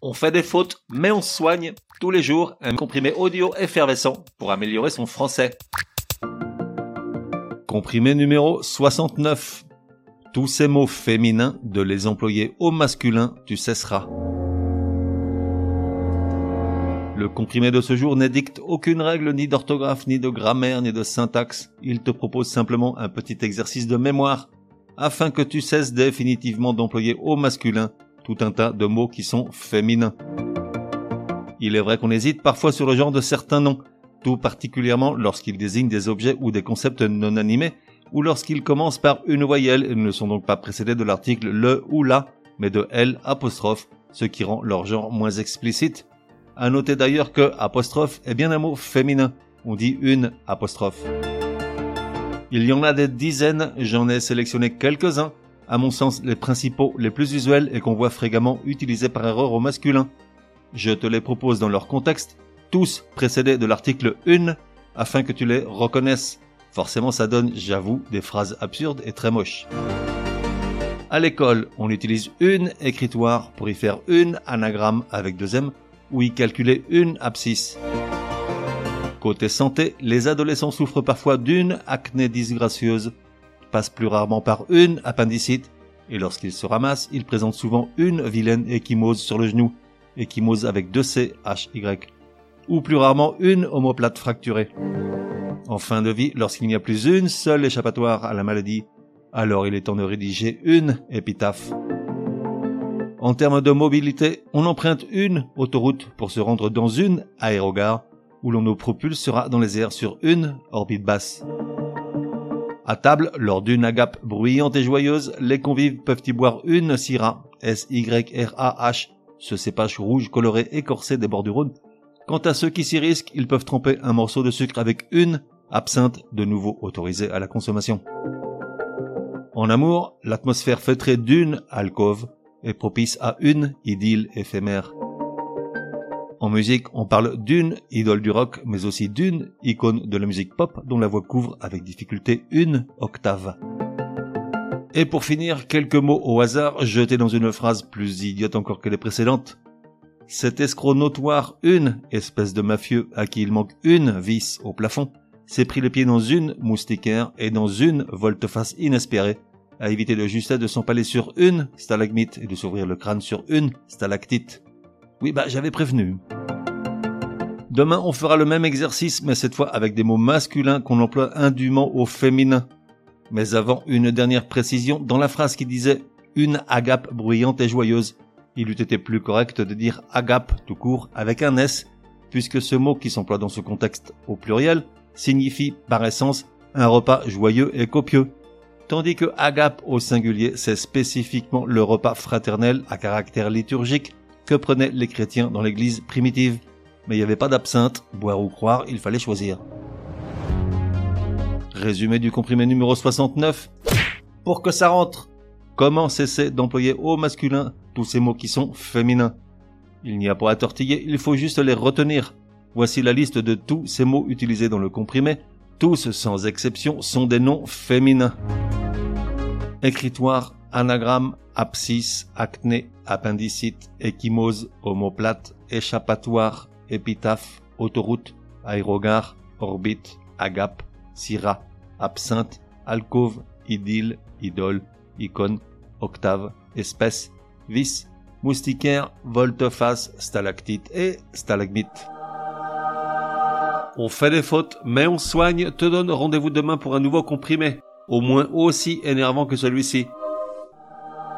On fait des fautes, mais on soigne tous les jours un comprimé audio effervescent pour améliorer son français. Comprimé numéro 69. Tous ces mots féminins, de les employer au masculin, tu cesseras. Le comprimé de ce jour n'édicte aucune règle ni d'orthographe, ni de grammaire, ni de syntaxe. Il te propose simplement un petit exercice de mémoire afin que tu cesses définitivement d'employer au masculin tout un tas de mots qui sont féminins. Il est vrai qu'on hésite parfois sur le genre de certains noms, tout particulièrement lorsqu'ils désignent des objets ou des concepts non animés, ou lorsqu'ils commencent par une voyelle et ne sont donc pas précédés de l'article le ou la, mais de l ce qui rend leur genre moins explicite. À noter d'ailleurs que apostrophe est bien un mot féminin. On dit une apostrophe. Il y en a des dizaines, j'en ai sélectionné quelques-uns à mon sens les principaux, les plus usuels et qu'on voit fréquemment utilisés par erreur au masculin. Je te les propose dans leur contexte, tous précédés de l'article 1, afin que tu les reconnaisses. Forcément ça donne, j'avoue, des phrases absurdes et très moches. À l'école, on utilise une écritoire pour y faire une anagramme avec deux M ou y calculer une abscisse. Côté santé, les adolescents souffrent parfois d'une acné disgracieuse passe plus rarement par une appendicite, et lorsqu'il se ramasse, il présente souvent une vilaine échymose sur le genou, échymose avec deux C, H, ou plus rarement une omoplate fracturée. En fin de vie, lorsqu'il n'y a plus une seule échappatoire à la maladie, alors il est temps de rédiger une épitaphe. En termes de mobilité, on emprunte une autoroute pour se rendre dans une aérogare, où l'on nous propulsera dans les airs sur une orbite basse. À table, lors d'une agape bruyante et joyeuse, les convives peuvent y boire une Syrah, S-Y-R-A-H, ce cépage rouge coloré écorcé des bords du Rhône. Quant à ceux qui s'y risquent, ils peuvent tremper un morceau de sucre avec une absinthe, de nouveau autorisée à la consommation. En amour, l'atmosphère feutrée d'une alcôve est propice à une idylle éphémère. En musique, on parle d'une idole du rock, mais aussi d'une icône de la musique pop dont la voix couvre avec difficulté une octave. Et pour finir, quelques mots au hasard jetés dans une phrase plus idiote encore que les précédentes. Cet escroc notoire, une espèce de mafieux à qui il manque une vis au plafond, s'est pris le pied dans une moustiquaire et dans une volte-face inespérée, à éviter de justesse de s'empaler sur une stalagmite et de s'ouvrir le crâne sur une stalactite. Oui, bah j'avais prévenu. Demain, on fera le même exercice, mais cette fois avec des mots masculins qu'on emploie indûment au féminin. Mais avant, une dernière précision. Dans la phrase qui disait une agape bruyante et joyeuse, il eût été plus correct de dire agape tout court avec un S, puisque ce mot qui s'emploie dans ce contexte au pluriel signifie par essence un repas joyeux et copieux. Tandis que agape au singulier, c'est spécifiquement le repas fraternel à caractère liturgique que prenaient les chrétiens dans l'église primitive? Mais il n'y avait pas d'absinthe, boire ou croire, il fallait choisir. Résumé du comprimé numéro 69. Pour que ça rentre, comment cesser d'employer au masculin tous ces mots qui sont féminins? Il n'y a pas à tortiller, il faut juste les retenir. Voici la liste de tous ces mots utilisés dans le comprimé. Tous, sans exception, sont des noms féminins. Écritoire, anagramme, abscisse, acné, appendicite, échymose, omoplate, échappatoire, épitaphe, autoroute, aérogare, orbite, agape, syrah, absinthe, alcôve, idylle, idole, icône, octave, espèce, vis, moustiquaire, volte-face, stalactite et stalagmite. On fait des fautes, mais on soigne, te donne rendez-vous demain pour un nouveau comprimé, au moins aussi énervant que celui-ci.